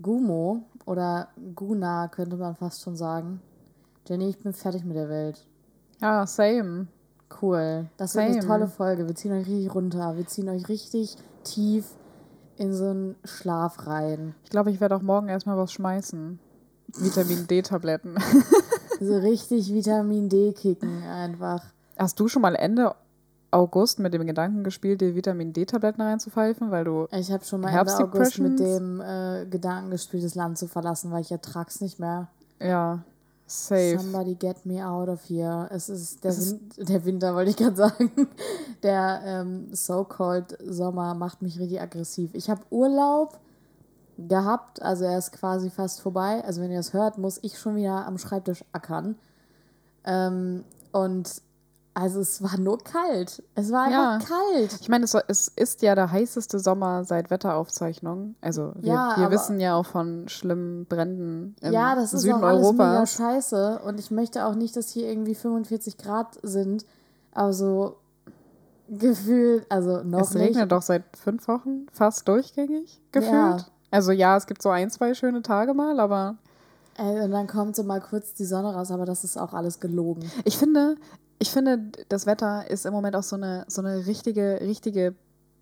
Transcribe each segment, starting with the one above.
Gumo oder Guna könnte man fast schon sagen. Jenny, ich bin fertig mit der Welt. Ja, same. Cool. Das wird eine tolle Folge. Wir ziehen euch richtig runter. Wir ziehen euch richtig tief in so einen Schlaf rein. Ich glaube, ich werde auch morgen erstmal was schmeißen. Vitamin D-Tabletten. so richtig Vitamin D kicken einfach. Hast du schon mal Ende August mit dem Gedanken gespielt, dir Vitamin D-Tabletten reinzupfeifen, weil du. Ich habe schon mal Ende August mit dem äh, Gedanken gespielt, das Land zu verlassen, weil ich ertrag's nicht mehr. Ja. Safe. Somebody get me out of here. Es ist der, es Win der Winter, wollte ich gerade sagen. Der ähm, so-called Sommer macht mich richtig aggressiv. Ich habe Urlaub gehabt, also er ist quasi fast vorbei. Also wenn ihr das hört, muss ich schon wieder am Schreibtisch ackern. Ähm, und also es war nur kalt. Es war einfach ja. kalt. Ich meine, es, es, ist ja der heißeste Sommer seit Wetteraufzeichnung. Also wir, ja, wir wissen ja auch von schlimmen Bränden im ja, das Süden ist auch Europas. Alles mega scheiße. Und ich möchte auch nicht, dass hier irgendwie 45 Grad sind. Aber so gefühlt, also noch Es regnet nicht. doch seit fünf Wochen fast durchgängig gefühlt. Ja. Also ja, es gibt so ein, zwei schöne Tage mal, aber... Und dann kommt so mal kurz die Sonne raus, aber das ist auch alles gelogen. Ich finde, ich finde, das Wetter ist im Moment auch so eine, so eine richtige, richtige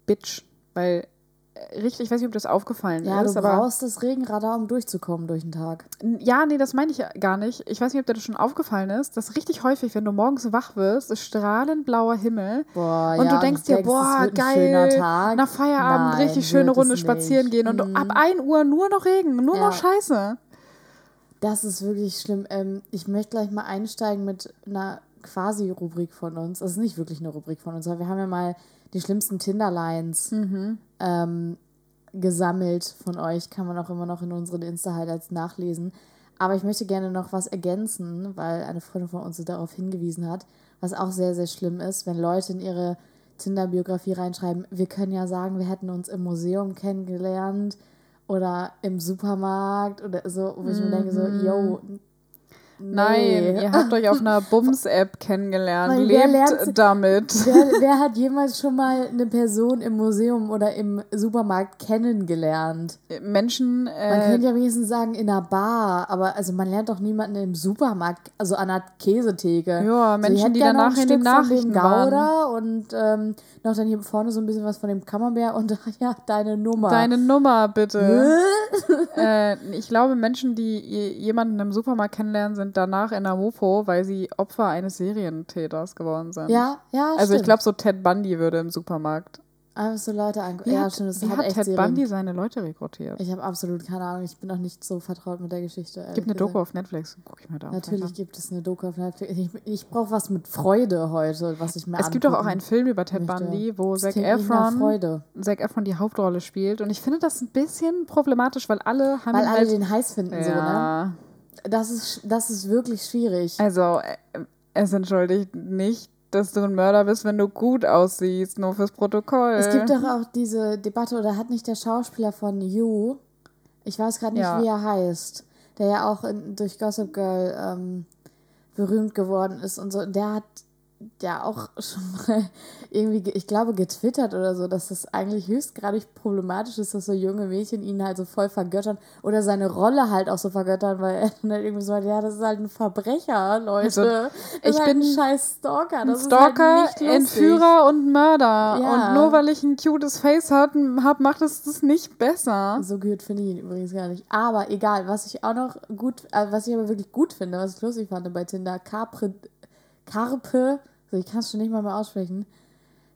Bitch, weil äh, richtig, ich weiß nicht, ob das aufgefallen ja, ist. Ja, du brauchst das Regenradar, um durchzukommen durch den Tag. Ja, nee, das meine ich gar nicht. Ich weiß nicht, ob dir das schon aufgefallen ist, dass richtig häufig, wenn du morgens wach wirst, ist strahlend blauer Himmel boah, und ja, du denkst dir, denkst, boah, geil, nach Feierabend Nein, richtig schöne Runde spazieren gehen und mhm. ab 1 Uhr nur noch Regen, nur ja. noch Scheiße. Das ist wirklich schlimm. Ähm, ich möchte gleich mal einsteigen mit einer quasi Rubrik von uns. Das ist nicht wirklich eine Rubrik von uns, aber wir haben ja mal die schlimmsten Tinderlines mhm. ähm, gesammelt von euch. Kann man auch immer noch in unseren Insta-Highlights nachlesen. Aber ich möchte gerne noch was ergänzen, weil eine Freundin von uns darauf hingewiesen hat, was auch sehr, sehr schlimm ist, wenn Leute in ihre Tinder-Biografie reinschreiben, wir können ja sagen, wir hätten uns im Museum kennengelernt oder im Supermarkt oder so, wo ich mhm. mir denke, so, mhm. Yo, Nein, ihr habt euch auf einer Bums-App kennengelernt. Weil Lebt damit. Wer, wer, hat jemals schon mal eine Person im Museum oder im Supermarkt kennengelernt? Menschen. Äh, man könnte ja wenigstens sagen in einer Bar, aber also man lernt doch niemanden im Supermarkt, also an einer Käsetheke. Ja, Menschen, also die danach in den Nachrichten Gouda und ähm, noch dann hier vorne so ein bisschen was von dem Camembert und ja, deine Nummer. Deine Nummer, bitte. äh, ich glaube, Menschen, die jemanden im Supermarkt kennenlernen, sind danach in der Mofo, weil sie Opfer eines Serientäters geworden sind. Ja, ja, Also stimmt. ich glaube, so Ted Bundy würde im Supermarkt Einfach so Leute angucken. Ja, stimmt. Das wie hat, hat Ted Serien. Bundy seine Leute rekrutiert? Ich habe absolut keine Ahnung. Ich bin noch nicht so vertraut mit der Geschichte. Gibt eine Doku auf Netflix. Guck ich mir da Natürlich an. gibt es eine Doku auf Netflix. Ich, ich brauche was mit Freude heute, was ich mir Es gibt doch auch einen Film über Ted möchte. Bundy, wo Zac Efron, Zac Efron die Hauptrolle spielt. Und ich finde das ein bisschen problematisch, weil alle haben Weil alle halt, den heiß finden, ja. so, ne? Das ist, das ist wirklich schwierig. Also, äh, es entschuldigt nicht dass du ein Mörder bist, wenn du gut aussiehst, nur fürs Protokoll. Es gibt doch auch diese Debatte, oder hat nicht der Schauspieler von You, ich weiß gerade nicht, ja. wie er heißt, der ja auch in, durch Gossip Girl ähm, berühmt geworden ist und so, der hat ja auch schon mal irgendwie, ich glaube, getwittert oder so, dass das eigentlich höchstgradig problematisch ist, dass so junge Mädchen ihn halt so voll vergöttern oder seine Rolle halt auch so vergöttern, weil er dann halt irgendwie so, ja, das ist halt ein Verbrecher, Leute. Also, ich halt bin ein scheiß Stalker. Das ein Stalker, halt Entführer und Mörder. Ja. Und nur weil ich ein cutes Face habe, macht es das nicht besser. So gut finde ich ihn übrigens gar nicht. Aber egal, was ich auch noch gut, also was ich aber wirklich gut finde, was ich lustig fand bei Tinder, Carpe, Carpe so, ich kann es schon nicht mal mehr aussprechen.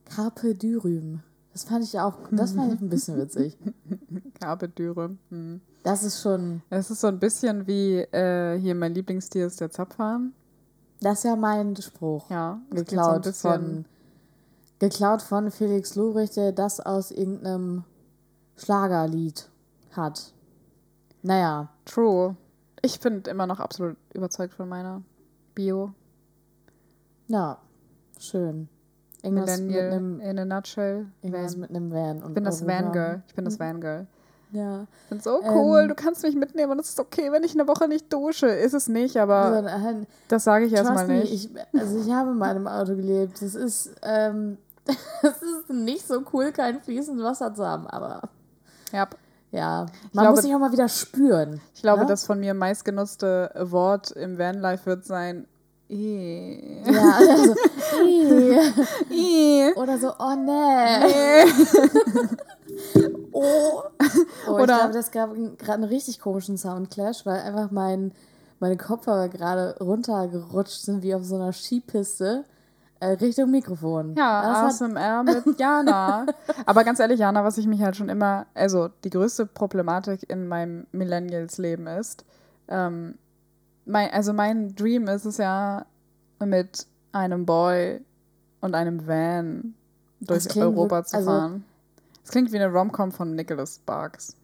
Carpe Dürüm. Das fand ich auch, das fand ich ein bisschen witzig. Carpe Dürüm. Hm. Das ist schon. Es ist so ein bisschen wie äh, hier mein Lieblingstier ist der Zapfhahn. Das ist ja mein Spruch. Ja, geklaut so von geklaut von Felix Lurich, der das aus irgendeinem Schlagerlied hat. Naja. True. Ich bin immer noch absolut überzeugt von meiner Bio. Ja. Schön. Irgendwas Millennial mit einem, in a nutshell. Irgendwas Van. mit einem Van. ich bin das Van-Girl. Ich bin das Van-Girl. Ja. Ich bin so cool, ähm, du kannst mich mitnehmen und es ist okay, wenn ich eine Woche nicht dusche. Ist es nicht, aber also, das sage ich erstmal nicht. Ich, also ich habe in meinem Auto gelebt. Es ist, ähm, es ist nicht so cool, kein fließendes Wasser zu haben, aber ja. Ja, man glaube, muss sich auch mal wieder spüren. Ich glaube, ne? das von mir meistgenutzte Wort im Vanlife wird sein. Ja, also, I. I. Oder so, oh nee. oh. oh. Oder ich glaube, das gab gerade einen richtig komischen Soundclash, weil einfach mein, meine Kopfhörer gerade runtergerutscht sind wie auf so einer Skipiste. Äh, Richtung Mikrofon. Ja, das ASMR mit Jana. Aber ganz ehrlich, Jana, was ich mich halt schon immer, also die größte Problematik in meinem Millennials-Leben ist, ähm, mein, also mein Dream ist es ja, mit einem Boy und einem Van durch Europa zu also fahren. Es klingt wie eine Romcom von Nicholas Sparks.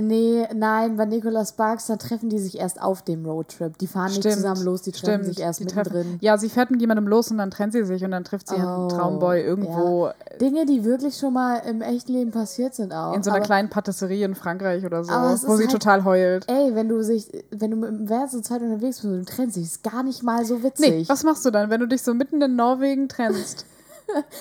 Nee, nein, bei Nicolas Sparks, da treffen die sich erst auf dem Roadtrip. Die fahren stimmt, nicht zusammen los, die treffen stimmt, sich erst mittendrin. Ja, sie fährt mit jemandem los und dann trennt sie sich und dann trifft sie oh, einen Traumboy irgendwo. Ja. Dinge, die wirklich schon mal im echten Leben passiert sind auch. In so einer aber, kleinen Patisserie in Frankreich oder so, wo sie halt, total heult. Ey, wenn du sich, wenn du Van so Zeit unterwegs bist und du trennst dich, ist gar nicht mal so witzig. Nee, was machst du dann, wenn du dich so mitten in Norwegen trennst?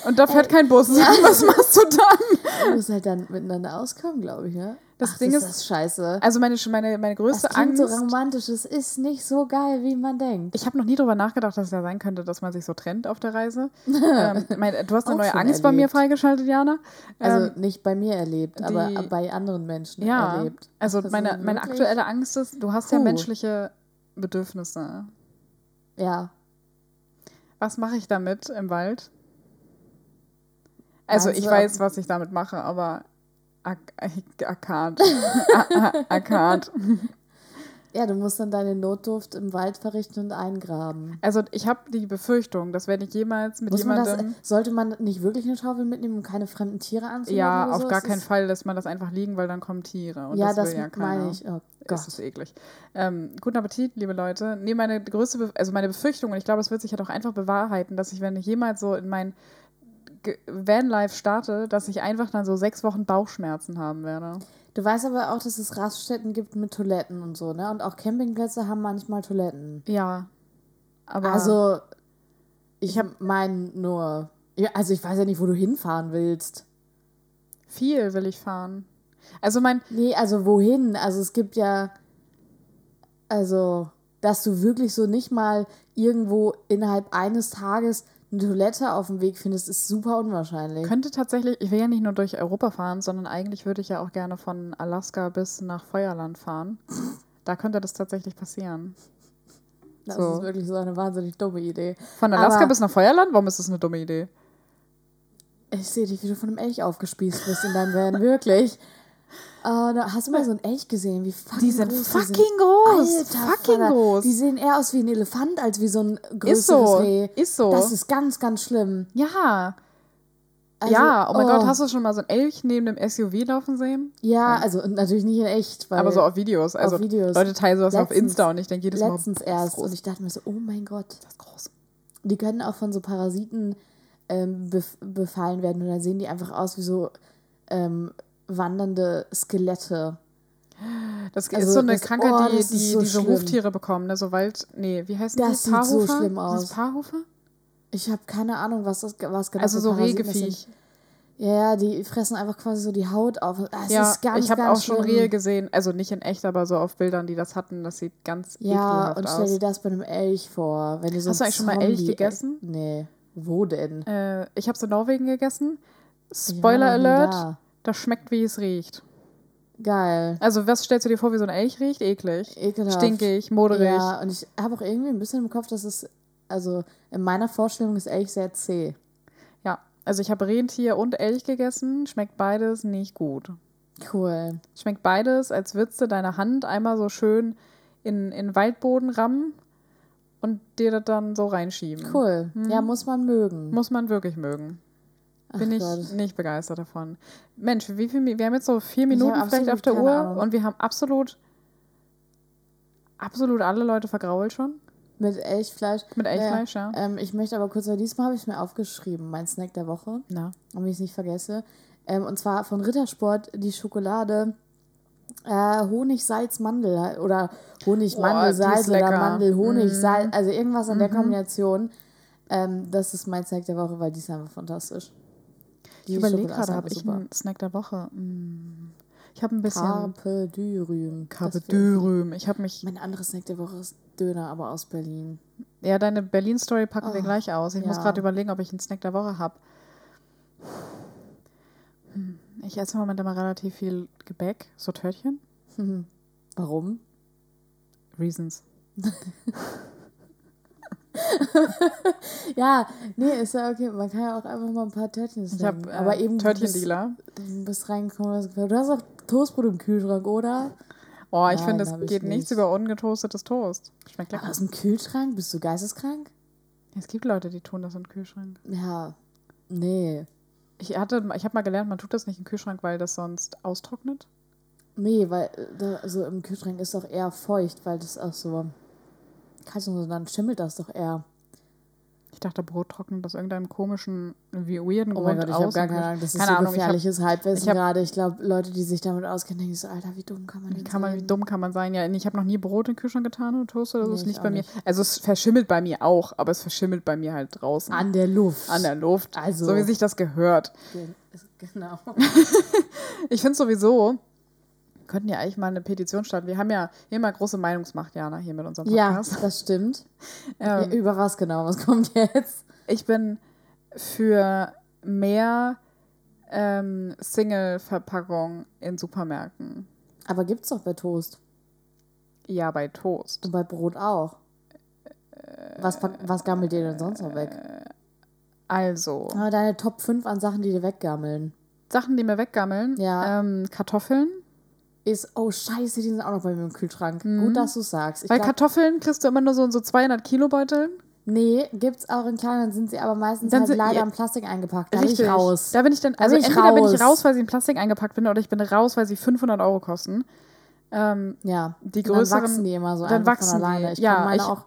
Und da fährt kein Bus. Ja. Was machst du dann? Du musst halt dann miteinander auskommen, glaube ich, ne? Das Ach, Ding ist, ist scheiße. Also meine, meine, meine größte das Angst. so romantisch, es ist nicht so geil, wie man denkt. Ich habe noch nie darüber nachgedacht, dass es ja sein könnte, dass man sich so trennt auf der Reise. ähm, mein, du hast eine neue Angst erlebt. bei mir freigeschaltet, Jana. Also ähm, nicht bei mir erlebt, aber bei anderen Menschen ja, erlebt. Also meine, meine aktuelle Angst ist, du hast Puh. ja menschliche Bedürfnisse. Ja. Was mache ich damit im Wald? Also, also ich weiß, was ich damit mache, aber Akkad. Akkad. Ja, du musst dann deine Notdurft im Wald verrichten und eingraben. Also ich habe die Befürchtung, dass wenn ich jemals mit Muss jemandem... Man das, sollte man nicht wirklich eine Schaufel mitnehmen, um keine fremden Tiere anzunehmen? Ja, auf so? gar keinen Fall lässt man das einfach liegen, weil dann kommen Tiere. Und ja, das, das ja meine ich. Oh Gott. Das ist eklig. Ähm, guten Appetit, liebe Leute. Nee, meine größte, Be also meine Befürchtung, und ich glaube, es wird sich ja halt doch einfach bewahrheiten, dass ich, wenn ich jemals so in mein Vanlife starte, dass ich einfach dann so sechs Wochen Bauchschmerzen haben werde. Du weißt aber auch, dass es Raststätten gibt mit Toiletten und so, ne? Und auch Campingplätze haben manchmal Toiletten. Ja. Aber also, ich habe meinen nur. Ja, also, ich weiß ja nicht, wo du hinfahren willst. Viel will ich fahren. Also, mein. Nee, also, wohin? Also, es gibt ja. Also, dass du wirklich so nicht mal irgendwo innerhalb eines Tages eine Toilette auf dem Weg findest, ist super unwahrscheinlich. Könnte tatsächlich, ich will ja nicht nur durch Europa fahren, sondern eigentlich würde ich ja auch gerne von Alaska bis nach Feuerland fahren. Da könnte das tatsächlich passieren. Das so. ist wirklich so eine wahnsinnig dumme Idee. Von Alaska Aber bis nach Feuerland? Warum ist das eine dumme Idee? Ich sehe dich, wie du von einem Elch aufgespießt bist in deinem Van, wirklich. Uh, hast du mal so ein Elch gesehen? Wie fucking die sind groß fucking die sind. groß. Alter, fucking Vater. groß. Die sehen eher aus wie ein Elefant als wie so ein größeres ist so. Reh. Ist so. Das ist ganz, ganz schlimm. Ja. Also, ja, oh mein oh. Gott, hast du schon mal so ein Elch neben dem SUV laufen sehen? Ja, ja. also natürlich nicht in echt. aber so auf Videos. Also auf Videos. Leute teilen sowas letztens, auf Insta und ich denke jedes Mal. Letztens erst. Und ich dachte mir so, oh mein Gott. Das ist groß. Die können auch von so Parasiten ähm, befallen werden und dann sehen die einfach aus wie so ähm, wandernde Skelette. Das also ist so eine Krankheit, oh, die, die so diese schlimm. Huftiere bekommen, ne? So Wald. Nee, wie heißt das? Das sieht so schlimm aus. Ist das Paarhufer? Ich habe keine Ahnung, was das was genau Also so Rehgefiech. Ja, die fressen einfach quasi so die Haut auf. Das ja, ist ganz, ich habe auch schon Rehe gesehen, also nicht in echt, aber so auf Bildern, die das hatten. Das sieht ganz ja, und stell dir das bei einem Elch vor. Wenn du so Hast du eigentlich schon mal Elch gegessen? Nee. Wo denn? Äh, ich habe es in Norwegen gegessen. Spoiler ja, Alert. Da. Das schmeckt, wie es riecht. Geil. Also, was stellst du dir vor, wie so ein Elch riecht? Eklig. Ekelhaft. Stinkig, moderig. Ja, und ich habe auch irgendwie ein bisschen im Kopf, dass es, also in meiner Vorstellung ist Elch sehr zäh. Ja, also ich habe Rentier und Elch gegessen. Schmeckt beides nicht gut. Cool. Schmeckt beides, als würdest du deine Hand einmal so schön in, in Waldboden rammen und dir das dann so reinschieben. Cool. Hm? Ja, muss man mögen. Muss man wirklich mögen. Bin ich Gott. nicht begeistert davon. Mensch, wie viel, wir haben jetzt so vier Minuten vielleicht auf der Uhr Ahnung. und wir haben absolut, absolut alle Leute vergrault schon. Mit Elchfleisch. Mit Elchfleisch, ja. ja. Ähm, ich möchte aber kurz, weil diesmal habe ich es mir aufgeschrieben, mein Snack der Woche. Na. Damit ich es nicht vergesse. Ähm, und zwar von Rittersport die Schokolade äh, Honig, Salz, Mandel oder Honig, Mandel, Salz oder Mandel, Honig, mm. Salz. Also irgendwas in mhm. der Kombination. Ähm, das ist mein Snack der Woche, weil die ist einfach fantastisch. Ich überlege gerade, habe ich einen Snack der Woche? Hm. Ich habe ein bisschen. Carpe Dürüm. Carpe Dürüm. Ich habe mich. Mein anderes Snack der Woche ist Döner, aber aus Berlin. Ja, deine Berlin-Story packen oh, wir gleich aus. Ich ja. muss gerade überlegen, ob ich einen Snack der Woche habe. Hm. Ich esse im Moment immer relativ viel Gebäck, so Törtchen. Warum? Reasons. ja, nee, ist ja okay. Man kann ja auch einfach mal ein paar Törtchen snacken. Ich habe äh, Törtchendealer. Du bist reingekommen, du hast auch Toastbrot im Kühlschrank, oder? Oh, ich finde, es geht nichts über ungetoastetes Toast. Schmeckt lecker. aus dem Kühlschrank? Bist du geisteskrank? Es gibt Leute, die tun das im Kühlschrank. Ja, nee. Ich hatte, ich habe mal gelernt, man tut das nicht im Kühlschrank, weil das sonst austrocknet. Nee, weil da, also im Kühlschrank ist doch eher feucht, weil das auch so ist dann schimmelt das doch eher. Ich dachte, Brot trocknet aus irgendeinem komischen, wie weirden oh Grund Gott, ich. Ich habe gar keine Ahnung, das ist keine so Ahnung, gefährliches hab, Halbwissen gerade. Ich glaube, Leute, die sich damit auskennen, denken so, Alter, wie dumm kann man wie kann sein? Man, wie dumm kann man sein? Ja, ich habe noch nie Brot in den Kühlschrank getan oder Toast oder so. Nee, ist nicht bei mir. Also es verschimmelt bei mir auch, aber es verschimmelt bei mir halt draußen. An der Luft. An der Luft. Also. So wie sich das gehört. Genau. ich finde sowieso, könnten ja eigentlich mal eine Petition starten. Wir haben ja immer große Meinungsmacht, Jana, hier mit unserem Podcast. Ja, das stimmt. ähm, Über was genau? Was kommt jetzt? Ich bin für mehr ähm, Single-Verpackung in Supermärkten. Aber gibt's doch bei Toast. Ja, bei Toast. Und bei Brot auch. was, was gammelt dir denn sonst noch weg? Also. Aber deine Top 5 an Sachen, die dir weggammeln. Sachen, die mir weggammeln? Ja. Ähm, Kartoffeln ist, oh scheiße, die sind auch noch bei mir im Kühlschrank. Mhm. Gut, dass du sagst. Ich Weil glaub, Kartoffeln kriegst du immer nur so in so 200 Kilo Beuteln. Nee, gibt's auch in kleinen, sind sie aber meistens dann halt sind, leider in Plastik eingepackt. Da richtig. bin ich raus. Da bin ich dann, also bin entweder raus. bin ich raus, weil sie in Plastik eingepackt bin, oder ich bin raus, weil sie 500 Euro kosten. Ähm, ja, die größeren. Dann wachsen die immer so dann wachsen von alleine. Ich ja, ich, auch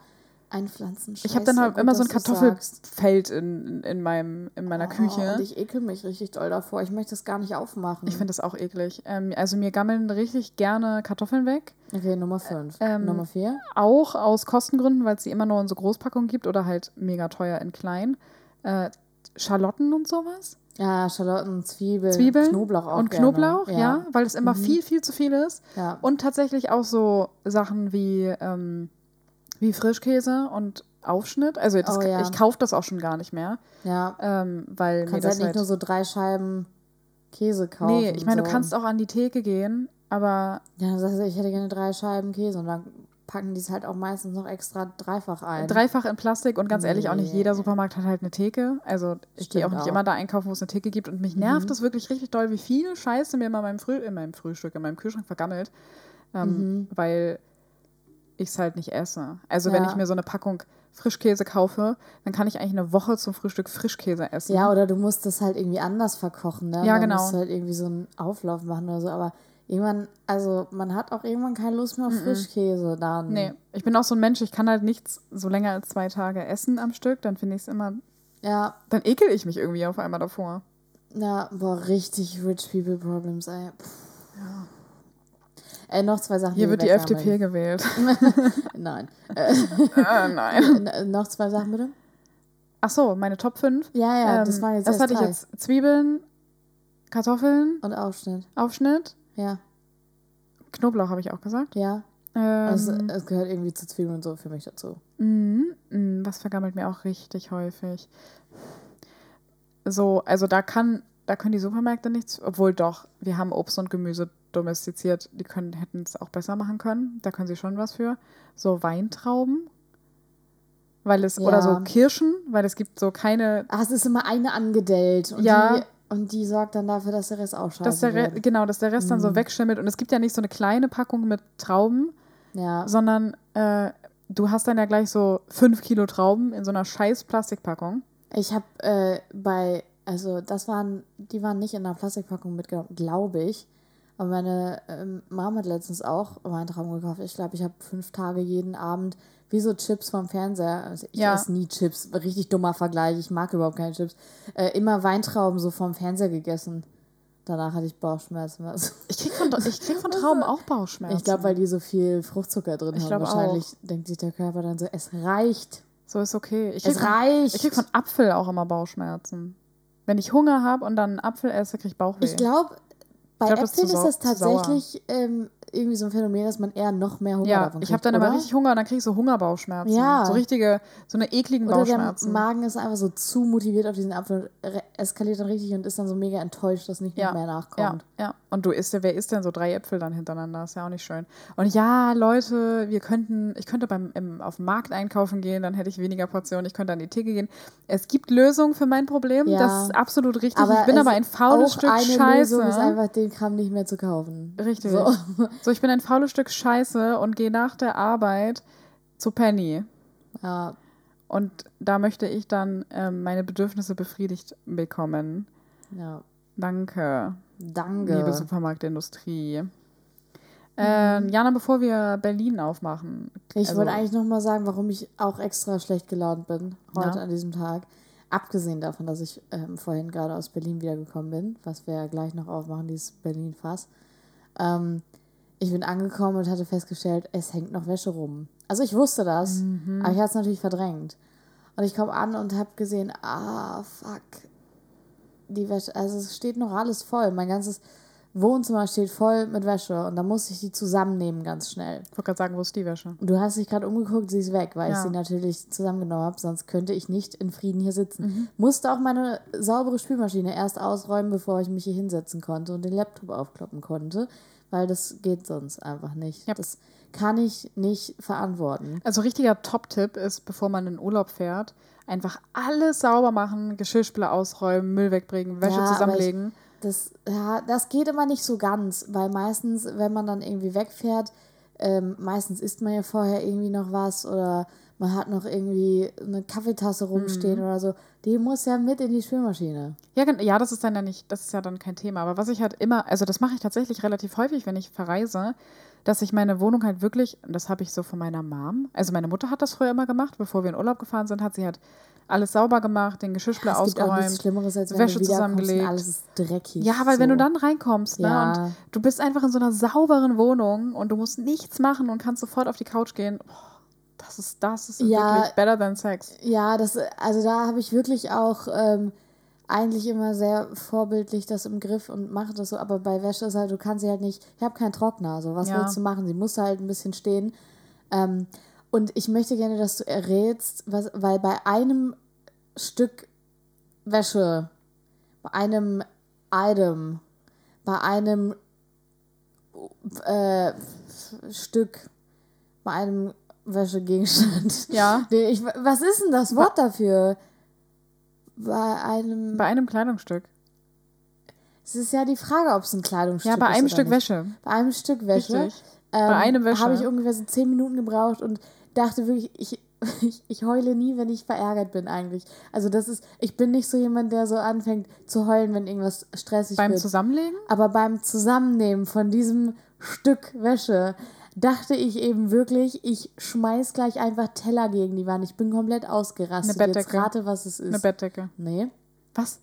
einpflanzen. Scheiße, ich habe dann halt immer so ein Kartoffelfeld in, in, meinem, in meiner oh, Küche. Und ich ekel mich richtig doll davor. Ich möchte das gar nicht aufmachen. Ich finde das auch eklig. Ähm, also mir gammeln richtig gerne Kartoffeln weg. Okay, Nummer 5. Ähm, Nummer 4? Auch aus Kostengründen, weil es sie immer nur in so Großpackungen gibt oder halt mega teuer in klein. Äh, Schalotten und sowas. Ja, Schalotten, Zwiebeln, Zwiebeln Knoblauch auch. Und gerne. Knoblauch, ja. ja. weil es immer mhm. viel, viel zu viel ist. Ja. Und tatsächlich auch so Sachen wie ähm, wie Frischkäse und Aufschnitt. Also das, oh, ja. ich kaufe das auch schon gar nicht mehr. Ja. Ähm, weil du kannst halt nicht halt nur so drei Scheiben Käse kaufen. Nee, ich meine, so. du kannst auch an die Theke gehen, aber. Ja, das heißt, ich hätte gerne drei Scheiben Käse und dann packen die es halt auch meistens noch extra dreifach ein. Dreifach in Plastik und ganz nee. ehrlich, auch nicht jeder Supermarkt hat halt eine Theke. Also ich gehe auch nicht auch. immer da einkaufen, wo es eine Theke gibt und mich nervt mhm. das wirklich richtig doll, wie viel Scheiße mir in meinem, Früh in meinem Frühstück, in meinem Kühlschrank vergammelt. Ähm, mhm. Weil ich es halt nicht esse. Also ja. wenn ich mir so eine Packung Frischkäse kaufe, dann kann ich eigentlich eine Woche zum Frühstück Frischkäse essen. Ja, oder du musst das halt irgendwie anders verkochen, ne? Ja, dann genau. Du musst halt irgendwie so einen Auflauf machen oder so, aber irgendwann, also man hat auch irgendwann keine Lust mehr auf Frischkäse dann. Nee, ich bin auch so ein Mensch, ich kann halt nichts so länger als zwei Tage essen am Stück, dann finde ich es immer. Ja. Dann ekel ich mich irgendwie auf einmal davor. Ja, boah, richtig rich people problems, ey. Pff. Ja. Äh, noch zwei Sachen. Hier wird die FDP gewählt. nein. Äh, nein. noch zwei Sachen bitte. Ach so, meine Top 5. Ja, ja, ähm, das war jetzt Das hatte drei. ich jetzt Zwiebeln, Kartoffeln. Und Aufschnitt. Aufschnitt. Ja. Knoblauch habe ich auch gesagt. Ja. Ähm, also, es gehört irgendwie zu Zwiebeln und so für mich dazu. Mm, was vergammelt mir auch richtig häufig. So, also da kann, da können die Supermärkte nichts, obwohl doch, wir haben Obst und Gemüse domestiziert, die können, hätten es auch besser machen können. Da können sie schon was für. So Weintrauben. Weil es, ja. oder so Kirschen, weil es gibt so keine. Ach, es ist immer eine angedellt. Und ja. Die, und die sorgt dann dafür, dass der Rest auch scheiße dass der wird. Genau, dass der Rest mhm. dann so mhm. wegschimmelt. Und es gibt ja nicht so eine kleine Packung mit Trauben, ja. sondern äh, du hast dann ja gleich so fünf Kilo Trauben in so einer scheiß Plastikpackung. Ich habe äh, bei, also das waren, die waren nicht in einer Plastikpackung mitgenommen, glaube ich. Aber meine ähm, Mama hat letztens auch Weintrauben gekauft. Ich glaube, ich habe fünf Tage jeden Abend wie so Chips vom Fernseher. Also ich ja. esse nie Chips. Richtig dummer Vergleich. Ich mag überhaupt keine Chips. Äh, immer Weintrauben so vom Fernseher gegessen. Danach hatte ich Bauchschmerzen. Also ich krieg von, ich krieg von Trauben auch Bauchschmerzen. Ich glaube, weil die so viel Fruchtzucker drin ich haben. Wahrscheinlich auch. denkt sich der Körper dann so, es reicht. So ist okay. Ich es reicht. ich krieg von Apfel auch immer Bauchschmerzen. Wenn ich Hunger habe und dann einen Apfel esse, kriege ich Bauchweh. Ich glaube, Bei glaub, Äpfeln ist das tatsächlich ähm, irgendwie so ein Phänomen, dass man eher noch mehr Hunger ja, davon kriegt. Ich habe dann oder? immer richtig Hunger und dann kriege ich so Hungerbauchschmerzen. Ja. So richtige, so eine ekligen oder Bauchschmerzen. Der Magen ist einfach so zu motiviert auf diesen Apfel, eskaliert dann richtig und ist dann so mega enttäuscht, dass nicht ja. mehr nachkommt. Ja, ja. Und du isst ja, wer isst denn so drei Äpfel dann hintereinander? Ist ja auch nicht schön. Und ja, Leute, wir könnten, ich könnte beim im, auf dem Markt einkaufen gehen, dann hätte ich weniger Portionen, ich könnte an die Theke gehen. Es gibt Lösungen für mein Problem, ja. das ist absolut richtig. Aber ich bin aber ein faules Stück eine Scheiße. Lösung ist einfach den Kram nicht mehr zu kaufen. Richtig. So, so ich bin ein faules Stück Scheiße und gehe nach der Arbeit zu Penny. Ja. Und da möchte ich dann ähm, meine Bedürfnisse befriedigt bekommen. Ja. Danke. Danke. Liebe Supermarktindustrie. Ähm, Jana, bevor wir Berlin aufmachen. Ich also, wollte eigentlich nochmal sagen, warum ich auch extra schlecht gelaunt bin heute ja. an diesem Tag. Abgesehen davon, dass ich ähm, vorhin gerade aus Berlin wiedergekommen bin, was wir ja gleich noch aufmachen, dieses Berlin-Fass. Ähm, ich bin angekommen und hatte festgestellt, es hängt noch Wäsche rum. Also ich wusste das, mhm. aber ich hatte es natürlich verdrängt. Und ich komme an und habe gesehen, ah, fuck. Die Wäsche, also es steht noch alles voll. Mein ganzes Wohnzimmer steht voll mit Wäsche und da musste ich die zusammennehmen ganz schnell. Ich wollte gerade sagen, wo ist die Wäsche? Du hast dich gerade umgeguckt, sie ist weg, weil ja. ich sie natürlich zusammengenommen habe, sonst könnte ich nicht in Frieden hier sitzen. Mhm. Musste auch meine saubere Spülmaschine erst ausräumen, bevor ich mich hier hinsetzen konnte und den Laptop aufkloppen konnte weil das geht sonst einfach nicht. Ja. Das kann ich nicht verantworten. Also richtiger Top-Tipp ist, bevor man in Urlaub fährt, einfach alles sauber machen, Geschirrspüler ausräumen, Müll wegbringen, Wäsche ja, zusammenlegen. Ich, das, ja, das geht immer nicht so ganz, weil meistens, wenn man dann irgendwie wegfährt, ähm, meistens isst man ja vorher irgendwie noch was oder man hat noch irgendwie eine Kaffeetasse rumstehen mhm. oder so. Die muss ja mit in die Spülmaschine. Ja, ja, das ist dann ja nicht, das ist ja dann kein Thema. Aber was ich halt immer, also das mache ich tatsächlich relativ häufig, wenn ich verreise, dass ich meine Wohnung halt wirklich, und das habe ich so von meiner Mom, also meine Mutter hat das früher immer gemacht, bevor wir in Urlaub gefahren sind, hat sie halt alles sauber gemacht, den Geschirrspüler ja, ausgeräumt, Wäsche zusammengelegt. alles ist dreckig. Ja, weil so. wenn du dann reinkommst ne, ja. und du bist einfach in so einer sauberen Wohnung und du musst nichts machen und kannst sofort auf die Couch gehen. Oh, das ist, das ist ja, wirklich better than sex. Ja, das, also da habe ich wirklich auch ähm, eigentlich immer sehr vorbildlich das im Griff und mache das so. Aber bei Wäsche ist halt, du kannst sie halt nicht, ich habe keinen Trockner, so was ja. willst du machen? Sie muss halt ein bisschen stehen. Ähm, und ich möchte gerne, dass du errätst, was, weil bei einem Stück Wäsche, bei einem Item, bei einem äh, Stück, bei einem Wäschegegenstand. Ja. Ich, was ist denn das Wort dafür? Bei einem. Bei einem Kleidungsstück. Es ist ja die Frage, ob es ein Kleidungsstück ist. Ja, bei einem Stück nicht. Wäsche. Bei einem Stück Wäsche. Richtig. Ähm, bei einem Wäsche. Habe ich ungefähr so zehn Minuten gebraucht und dachte wirklich, ich, ich, ich heule nie, wenn ich verärgert bin eigentlich. Also das ist, ich bin nicht so jemand, der so anfängt zu heulen, wenn irgendwas stressig beim wird. Beim Zusammenlegen? Aber beim Zusammennehmen von diesem Stück Wäsche dachte ich eben wirklich, ich schmeiß gleich einfach Teller gegen die Wand. Ich bin komplett ausgerastet. Eine Bettdecke. Jetzt rate, was es ist. Eine Bettdecke. Nee. Was?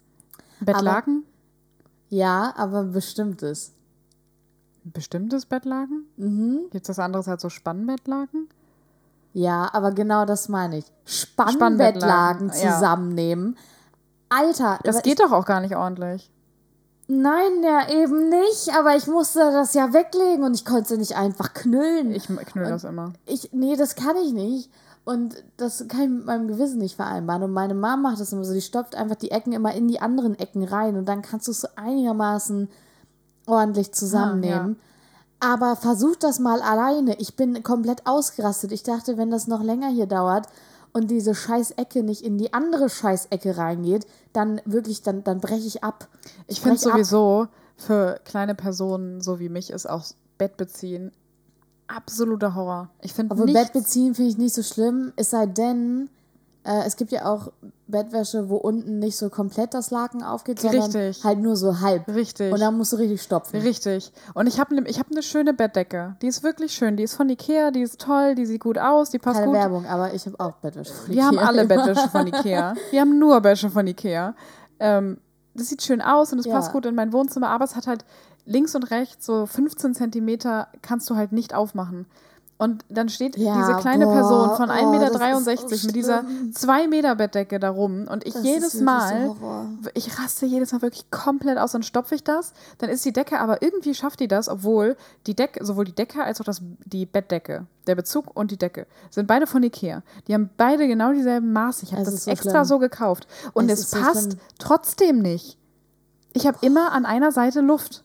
Bettlaken? Aber, ja, aber ein bestimmtes. Ein bestimmtes Bettlaken? Mhm. Gibt es was anderes als so Spannbettlaken? Ja, aber genau das meine ich. Spannbettlaken zusammennehmen. Ja. Alter. Das geht doch auch gar nicht ordentlich. Nein, ja, eben nicht, aber ich musste das ja weglegen und ich konnte es nicht einfach knüllen. Ich knüll das immer. Ich, nee, das kann ich nicht. Und das kann ich mit meinem Gewissen nicht vereinbaren. Und meine Mama macht das immer so, die stopft einfach die Ecken immer in die anderen Ecken rein und dann kannst du es so einigermaßen ordentlich zusammennehmen. Ah, ja. Aber versuch das mal alleine. Ich bin komplett ausgerastet. Ich dachte, wenn das noch länger hier dauert, und diese Scheißecke nicht in die andere Scheißecke reingeht, dann wirklich, dann, dann breche ich ab. Ich, ich finde sowieso, ab. für kleine Personen, so wie mich, ist auch Bett beziehen absoluter Horror. Ich finde Aber Bett beziehen finde ich nicht so schlimm, es sei denn, äh, es gibt ja auch Bettwäsche, wo unten nicht so komplett das Laken aufgeht, sondern richtig. halt nur so halb. Richtig. Und dann musst du richtig stopfen. Richtig. Und ich habe ne, ich hab eine schöne Bettdecke. Die ist wirklich schön. Die ist von Ikea, die ist toll, die sieht gut aus, die passt Keine gut. Keine Werbung, aber ich habe auch Bettwäsche von Ikea. Wir haben alle Bettwäsche von Ikea. Wir haben nur Wäsche von Ikea. Ähm, das sieht schön aus und es ja. passt gut in mein Wohnzimmer, aber es hat halt links und rechts so 15 Zentimeter kannst du halt nicht aufmachen. Und dann steht ja, diese kleine boah, Person von 1,63 Meter mit dieser 2 Meter Bettdecke da rum. Und ich das jedes Mal, ich raste jedes Mal wirklich komplett aus. Dann stopfe ich das. Dann ist die Decke, aber irgendwie schafft die das, obwohl die Decke, sowohl die Decke als auch das, die Bettdecke, der Bezug und die Decke, sind beide von Ikea. Die haben beide genau dieselben Maße. Ich habe das so extra schlimm. so gekauft. Und es, es passt so trotzdem nicht. Ich habe immer an einer Seite Luft.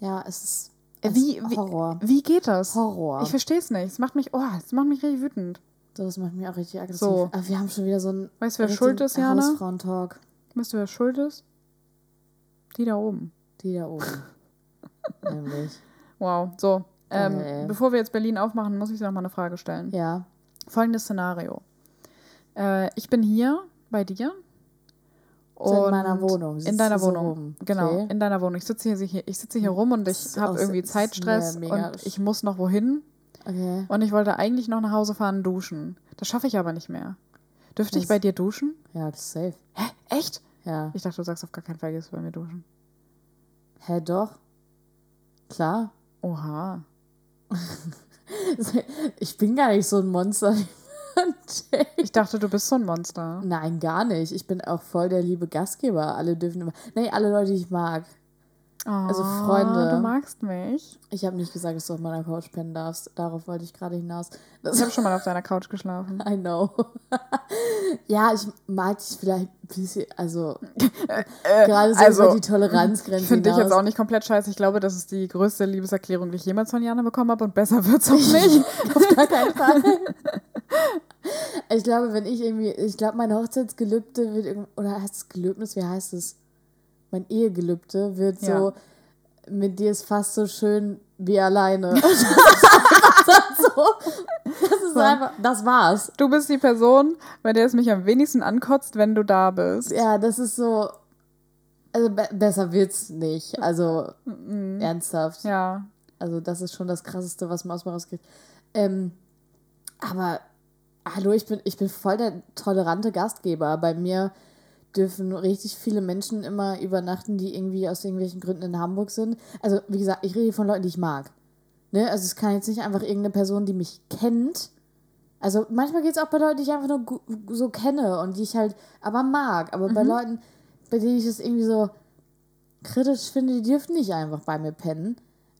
Ja, es ist wie, wie, Horror. Wie geht das? Horror. Ich verstehe es nicht. Es macht mich, oh, es macht mich richtig wütend. Das macht mich auch richtig aggressiv. So. Aber wir haben schon wieder so ein. Weißt du, wer schuld ist, Jana? Hausfrauentalk. Weißt du, wer schuld ist? Die da oben. Die da oben. Nämlich. Wow. So. Ähm, okay. Bevor wir jetzt Berlin aufmachen, muss ich dir noch mal eine Frage stellen. Ja. Folgendes Szenario. Äh, ich bin hier bei dir und in meiner Wohnung. in deiner Wohnung. So genau, okay. in deiner Wohnung. Ich sitze hier, ich sitze hier rum und ich habe irgendwie Zeitstress und ich muss noch wohin. Okay. Und ich wollte eigentlich noch nach Hause fahren duschen. Das schaffe ich aber nicht mehr. Dürfte das ich bei dir duschen? Ja, das ist safe. Hä? Echt? Ja. Ich dachte, du sagst auf gar keinen Fall, gehst du bei mir duschen. Hä, doch. Klar. Oha. ich bin gar nicht so ein Monster. Ich dachte, du bist so ein Monster. Nein, gar nicht. Ich bin auch voll der liebe Gastgeber. Alle dürfen immer. Nee, alle Leute, die ich mag. Oh, also Freunde. Du magst mich. Ich habe nicht gesagt, dass du auf meiner Couch pennen darfst. Darauf wollte ich gerade hinaus. Das ich habe schon mal auf deiner Couch geschlafen. I know. ja, ich mag dich vielleicht ein bisschen, also äh, gerade so also, über die Toleranzgrenze. Ich finde dich jetzt auch nicht komplett scheiße. Ich glaube, das ist die größte Liebeserklärung, die ich jemals von Jana bekommen habe und besser wird es auch nicht. auf gar keinen Fall. Ich glaube, wenn ich irgendwie, ich glaube, mein Hochzeitsgelübde wird, oder heißt es Gelöbnis, wie heißt es? Mein Ehegelübde wird ja. so, mit dir ist fast so schön wie alleine. das ist so. Das ist einfach, das war's. Du bist die Person, bei der es mich am wenigsten ankotzt, wenn du da bist. Ja, das ist so, also be besser wird's nicht. Also, mhm. ernsthaft. Ja. Also, das ist schon das Krasseste, was man aus mir rauskriegt. Ähm, aber hallo, ich bin, ich bin voll der tolerante Gastgeber. Bei mir dürfen richtig viele Menschen immer übernachten, die irgendwie aus irgendwelchen Gründen in Hamburg sind. Also, wie gesagt, ich rede von Leuten, die ich mag. Ne? Also, es kann jetzt nicht einfach irgendeine Person, die mich kennt. Also, manchmal geht es auch bei Leuten, die ich einfach nur so kenne und die ich halt aber mag. Aber mhm. bei Leuten, bei denen ich es irgendwie so kritisch finde, die dürfen nicht einfach bei mir pennen.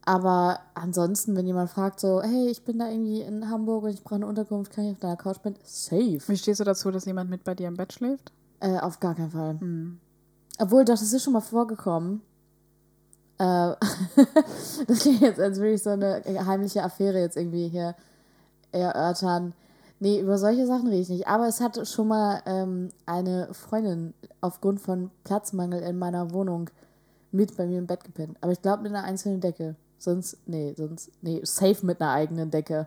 Aber ansonsten, wenn jemand fragt, so, hey, ich bin da irgendwie in Hamburg und ich brauche eine Unterkunft, kann ich auf deiner Couch pennen? Safe. Wie stehst du dazu, dass jemand mit bei dir im Bett schläft? Äh, auf gar keinen Fall. Mhm. Obwohl, doch, das ist schon mal vorgekommen. Äh, das klingt jetzt, als würde ich so eine heimliche Affäre jetzt irgendwie hier erörtern. Nee, über solche Sachen rede ich nicht. Aber es hat schon mal ähm, eine Freundin aufgrund von Platzmangel in meiner Wohnung mit bei mir im Bett gepennt. Aber ich glaube mit einer einzelnen Decke. Sonst, nee, sonst, nee, safe mit einer eigenen Decke.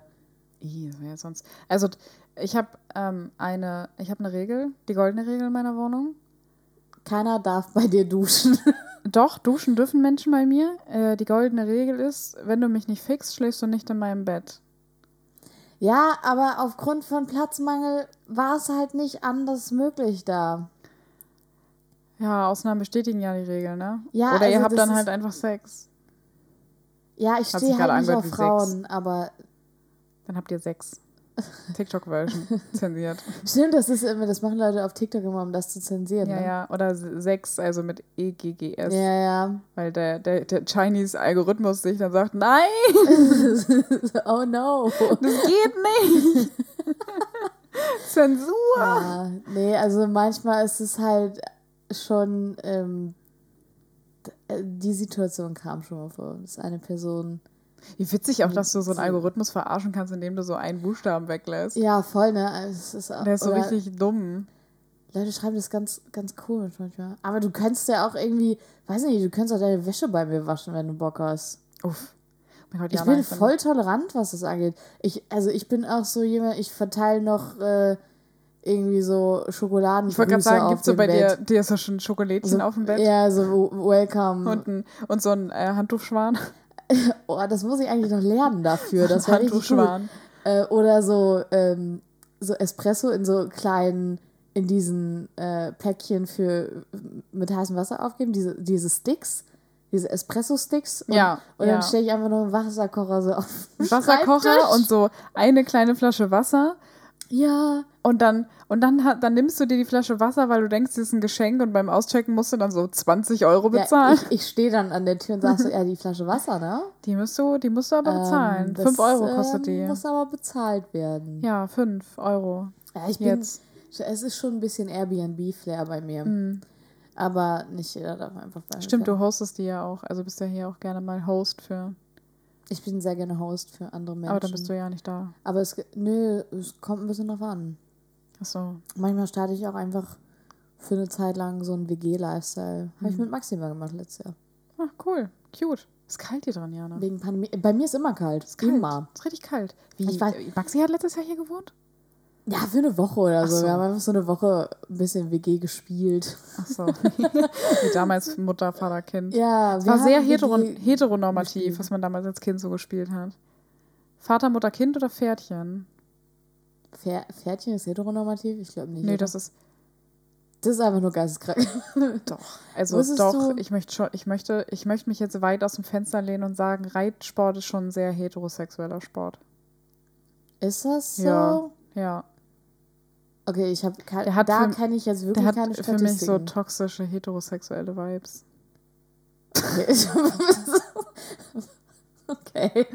Ja, sonst. Also, ich habe ähm, eine, ich habe eine Regel, die goldene Regel in meiner Wohnung. Keiner darf bei dir duschen. Doch, duschen dürfen Menschen bei mir. Äh, die goldene Regel ist, wenn du mich nicht fixst, schläfst du nicht in meinem Bett. Ja, aber aufgrund von Platzmangel war es halt nicht anders möglich da. Ja, Ausnahmen bestätigen ja die Regel, ne? Ja, Oder also ihr habt dann halt einfach Sex. Ja, ich stehe halt nicht auf Frauen, sechs. aber. Dann habt ihr sechs. TikTok-Version zensiert. Stimmt, das ist immer, das machen Leute auf TikTok immer, um das zu zensieren. Ja, ne? ja, oder sechs, also mit EGGS. Ja, ja. Weil der, der, der Chinese-Algorithmus sich dann sagt, nein! oh no! Das geht nicht! Zensur! Ja, nee, also manchmal ist es halt schon ähm, äh, die Situation kam schon mal vor, dass eine Person. Wie witzig auch, dass du so einen Algorithmus verarschen kannst, indem du so einen Buchstaben weglässt. Ja, voll, ne? Es ist auch, Der ist so richtig dumm. Leute schreiben das ganz, ganz komisch manchmal. Aber du kannst ja auch irgendwie, weiß nicht, du kannst auch deine Wäsche bei mir waschen, wenn du Bock hast. Uff. Gott, ich bin voll tolerant, was das angeht. Ich, also ich bin auch so jemand, ich verteile noch äh, irgendwie so Schokoladen. Ich wollte gerade sagen, gibt es so bei Bett. dir, dir so schon Schokolädchen so, auf dem Bett? Ja, so welcome. Und, ein, und so ein äh, Handtuchschwan. oh, das muss ich eigentlich noch lernen dafür. Das richtig cool. Äh, oder so, ähm, so Espresso in so kleinen, in diesen äh, Päckchen für mit heißem Wasser aufgeben, diese, diese Sticks. diese Espresso-Sticks. Und, ja, und dann stelle ich einfach nur einen Wasserkocher so auf. Wasserkocher und so eine kleine Flasche Wasser. Ja. Und dann, und dann, dann nimmst du dir die Flasche Wasser, weil du denkst, sie ist ein Geschenk und beim Auschecken musst du dann so 20 Euro bezahlen. Ja, ich, ich stehe dann an der Tür und sag so, ja, die Flasche Wasser, ne? Die musst du, die musst du aber bezahlen. Ähm, 5 Euro kostet die. Ähm, muss aber bezahlt werden. Ja, 5 Euro. Ja, ich bin, Jetzt. es ist schon ein bisschen Airbnb-Flair bei mir. Mhm. Aber nicht jeder darf einfach bei Stimmt, du hostest die ja auch. Also bist ja hier auch gerne mal Host für. Ich bin sehr gerne Host für andere Menschen. Aber dann bist du ja nicht da. Aber es, nö, es kommt ein bisschen drauf an. Ach so. Manchmal starte ich auch einfach für eine Zeit lang so einen WG-Lifestyle. Habe ich mit Maxima gemacht letztes Jahr. Ach, cool. Cute. Ist kalt hier dran, Jana. Wegen Pandemie. Bei mir ist immer kalt. Ist kalt. Immer. Ist richtig kalt. Wie, ich weiß, Maxi hat letztes Jahr hier gewohnt? Ja, für eine Woche oder so. so. Wir haben einfach so eine Woche ein bisschen WG gespielt. Ach so. Wie damals Mutter, Vater, Kind. Ja, es war sehr heteron heteronormativ, gespielt. was man damals als Kind so gespielt hat. Vater, Mutter, Kind oder Pferdchen? Pferdchen ist heteronormativ? Ich glaube nicht. Nee, oder? das ist. Das ist einfach nur geisteskrank. doch. Also Wusstest doch, ich möchte schon, ich möchte, ich möchte mich jetzt weit aus dem Fenster lehnen und sagen, Reitsport ist schon ein sehr heterosexueller Sport. Ist das so? Ja. Ja. Okay, ich habe da kenne ich jetzt wirklich der keine hat für mich so toxische heterosexuelle Vibes. Okay. okay.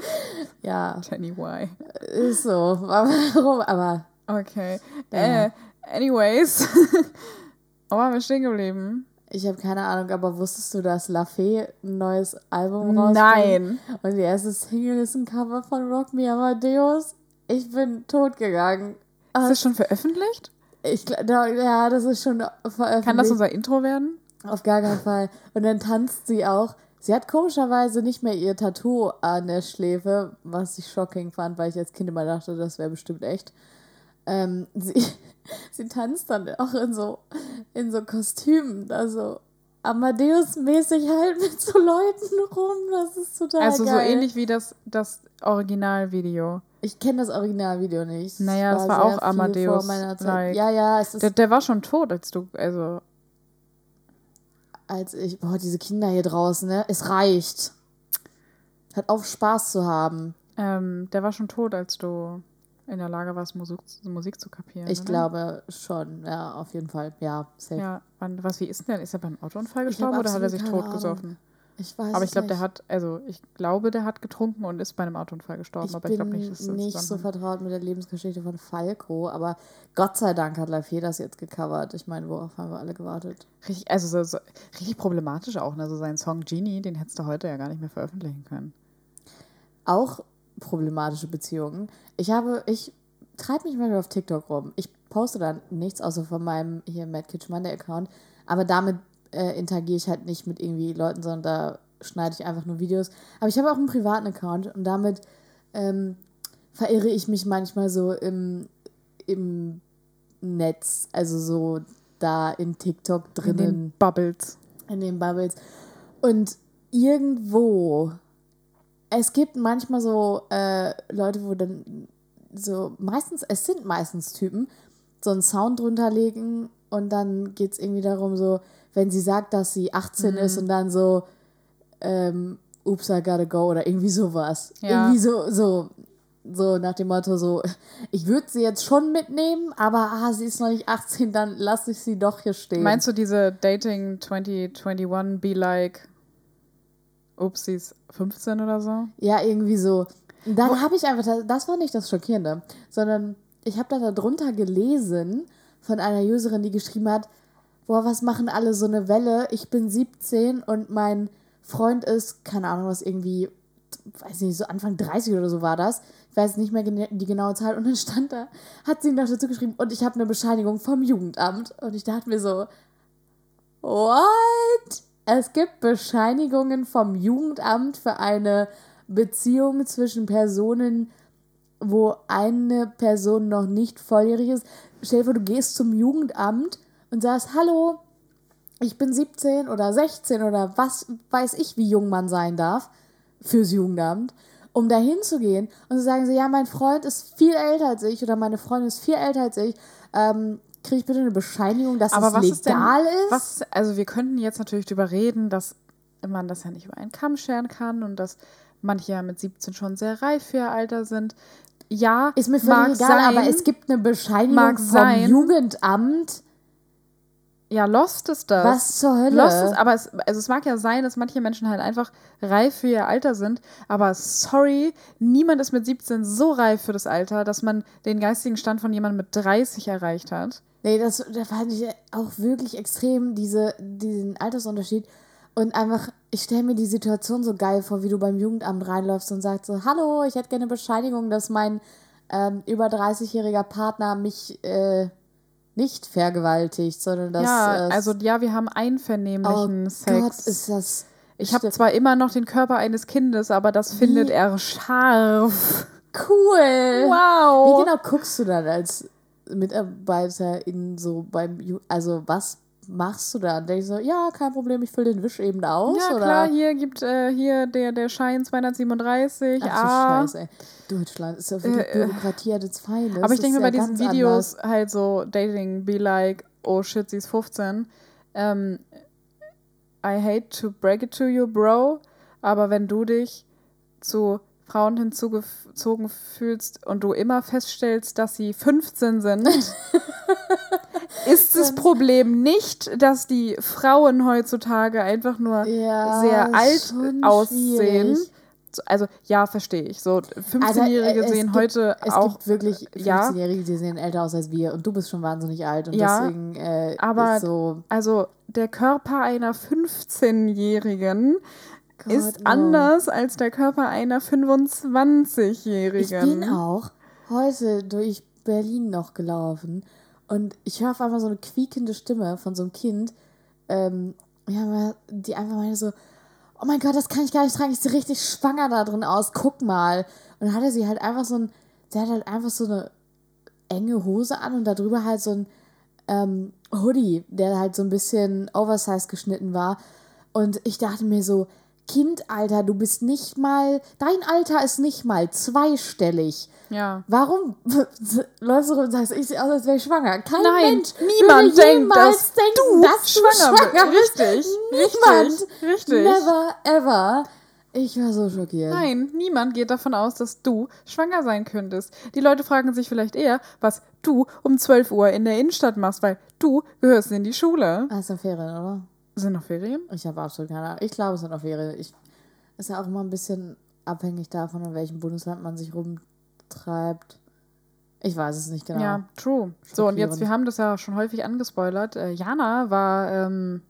Ja. Jenny why? Ist so. Warum? Aber. Okay. Äh, anyways. Wo waren wir stehen geblieben? Ich habe keine Ahnung, aber wusstest du, dass La Fee ein neues Album rausbringt? Nein. Und die erste Single ist ein Cover von Rock Me Amadeus? Ich bin tot gegangen. Ist das schon veröffentlicht? Ich ja, das ist schon veröffentlicht. Kann das unser Intro werden? Auf gar keinen Fall. Und dann tanzt sie auch. Sie hat komischerweise nicht mehr ihr Tattoo an der Schläfe, was ich shocking fand, weil ich als Kind immer dachte, das wäre bestimmt echt. Ähm, sie, sie tanzt dann auch in so, in so Kostümen, also Amadeus-mäßig halt mit so Leuten rum. Das ist total Also geil. so ähnlich wie das, das Originalvideo. Ich kenne das Originalvideo nicht. Naja, das war, war auch Amadeus. Like. Ja, ja, es ist. Der, der, war schon tot, als du, also. Als ich, boah, diese Kinder hier draußen, ne? Es reicht. Hat auf Spaß zu haben. Ähm, der war schon tot, als du in der Lage warst, Musik, Musik zu kapieren. Ich oder? glaube schon, ja, auf jeden Fall. Ja, safe. Ja, was, wie ist denn? Ist er beim Autounfall gestorben oder hat er sich tot gesoffen? Ich weiß Aber ich glaube, der hat, also ich glaube, der hat getrunken und ist bei einem Autounfall gestorben. Ich aber ich glaube nicht, dass das nicht so vertraut mit der Lebensgeschichte von Falco, aber Gott sei Dank hat Lafayette das jetzt gecovert. Ich meine, worauf haben wir alle gewartet? Richtig, also so, so, richtig problematisch auch, ne? So sein Song Genie, den hättest du heute ja gar nicht mehr veröffentlichen können. Auch problematische Beziehungen. Ich habe, ich treibe mich mal auf TikTok rum. Ich poste da nichts außer von meinem hier Mad Kitchen Monday Account, aber damit äh, interagiere ich halt nicht mit irgendwie Leuten, sondern da schneide ich einfach nur Videos. Aber ich habe auch einen privaten Account und damit ähm, verirre ich mich manchmal so im, im Netz, also so da in TikTok drinnen. In den Bubbles. In den Bubbles. Und irgendwo, es gibt manchmal so äh, Leute, wo dann so, meistens, es sind meistens Typen, so einen Sound drunter legen und dann geht es irgendwie darum, so, wenn sie sagt, dass sie 18 mhm. ist und dann so, ähm, oops, I gotta go oder irgendwie sowas. Ja. Irgendwie so, so, so nach dem Motto, so, ich würde sie jetzt schon mitnehmen, aber ah, sie ist noch nicht 18, dann lasse ich sie doch hier stehen. Meinst du diese Dating 2021 be like, oops, sie ist 15 oder so? Ja, irgendwie so. Dann habe ich einfach, das war nicht das Schockierende, sondern ich habe da drunter gelesen von einer Userin, die geschrieben hat, boah, was machen alle so eine Welle? Ich bin 17 und mein Freund ist, keine Ahnung, was irgendwie, weiß nicht, so Anfang 30 oder so war das. Ich weiß nicht mehr die genaue Zahl. Und dann stand da, hat sie ihm noch dazu geschrieben, und ich habe eine Bescheinigung vom Jugendamt. Und ich dachte mir so, what? Es gibt Bescheinigungen vom Jugendamt für eine Beziehung zwischen Personen, wo eine Person noch nicht volljährig ist. Stell dir vor, du gehst zum Jugendamt und sagst, hallo, ich bin 17 oder 16 oder was weiß ich, wie jung man sein darf fürs Jugendamt, um da hinzugehen und zu sagen, so, ja, mein Freund ist viel älter als ich oder meine Freundin ist viel älter als ich, ähm, kriege ich bitte eine Bescheinigung, dass Aber es legal ist, denn, ist? Was, also wir könnten jetzt natürlich darüber reden, dass man das ja nicht über einen Kamm scheren kann und dass manche ja mit 17 schon sehr reif für ihr Alter sind. Ja, ist mir völlig egal, sein, aber es gibt eine Bescheinigung vom sein, Jugendamt. Ja, Lost ist das. Was zur Hölle? Lost ist, aber es, also es mag ja sein, dass manche Menschen halt einfach reif für ihr Alter sind, aber sorry, niemand ist mit 17 so reif für das Alter, dass man den geistigen Stand von jemandem mit 30 erreicht hat. Nee, das, das fand ich auch wirklich extrem, diese, diesen Altersunterschied. Und einfach, ich stelle mir die Situation so geil vor, wie du beim Jugendamt reinläufst und sagst so, hallo, ich hätte gerne Bescheinigung, dass mein ähm, über 30-jähriger Partner mich äh, nicht vergewaltigt, sondern dass. Ja, also ja, wir haben einvernehmlichen oh Sex. Gott, ist das. Ich habe zwar immer noch den Körper eines Kindes, aber das wie? findet er scharf. Cool. Wow. Wie genau guckst du dann als Mitarbeiter in so beim, also was machst du da? Und denkst so, ja, kein Problem, ich fülle den Wisch eben aus. Ja, oder? klar, hier gibt äh, hier der, der Schein 237. Ach so, ah. Scheiße, ey. Deutschland ist ja wirklich äh, Bürokratie at its finest. Aber ich denke mir bei diesen Videos anders. halt so Dating, be like, oh shit, sie ist 15. Ähm, I hate to break it to you, bro. Aber wenn du dich zu Frauen hinzugezogen fühlst und du immer feststellst, dass sie 15 sind, ist das Problem nicht, dass die Frauen heutzutage einfach nur ja, sehr alt aussehen. Schwierig. Also ja, verstehe ich. So 15-Jährige also, sehen gibt, heute es auch. Gibt wirklich 15-Jährige, die sehen älter aus als wir. Und du bist schon wahnsinnig alt. Und ja, deswegen äh, aber so. Also der Körper einer 15-Jährigen Gott, ist anders als der Körper einer 25-Jährigen. Ich bin auch heute durch Berlin noch gelaufen und ich höre auf einmal so eine quiekende Stimme von so einem Kind, ähm, die einfach meine so, oh mein Gott, das kann ich gar nicht tragen, ich sehe richtig schwanger da drin aus, guck mal. Und dann hatte sie halt einfach so ein, sie hat halt einfach so eine enge Hose an und darüber halt so ein ähm, Hoodie, der halt so ein bisschen oversized geschnitten war. Und ich dachte mir so, Kind, Alter, du bist nicht mal, dein Alter ist nicht mal zweistellig. Ja. Warum läufst du rum und sagst, ich sehe aus, als wäre ich schwanger? Kein Nein, Mensch niemand denkt, dass denken, du dass schwanger, schwanger bist. Richtig, niemand. Richtig. Never, ever. Ich war so schockiert. Nein, niemand geht davon aus, dass du schwanger sein könntest. Die Leute fragen sich vielleicht eher, was du um 12 Uhr in der Innenstadt machst, weil du gehörst in die Schule. Das ist eine Ferien, oder? Sind noch Ferien? Ich habe absolut keine Ahnung. Ich glaube, es sind noch Ferien. Ich, ist ja auch immer ein bisschen abhängig davon, in welchem Bundesland man sich rumtreibt. Ich weiß es nicht genau. Ja, true. So, und jetzt, wir haben das ja schon häufig angespoilert. Äh, Jana war ähm,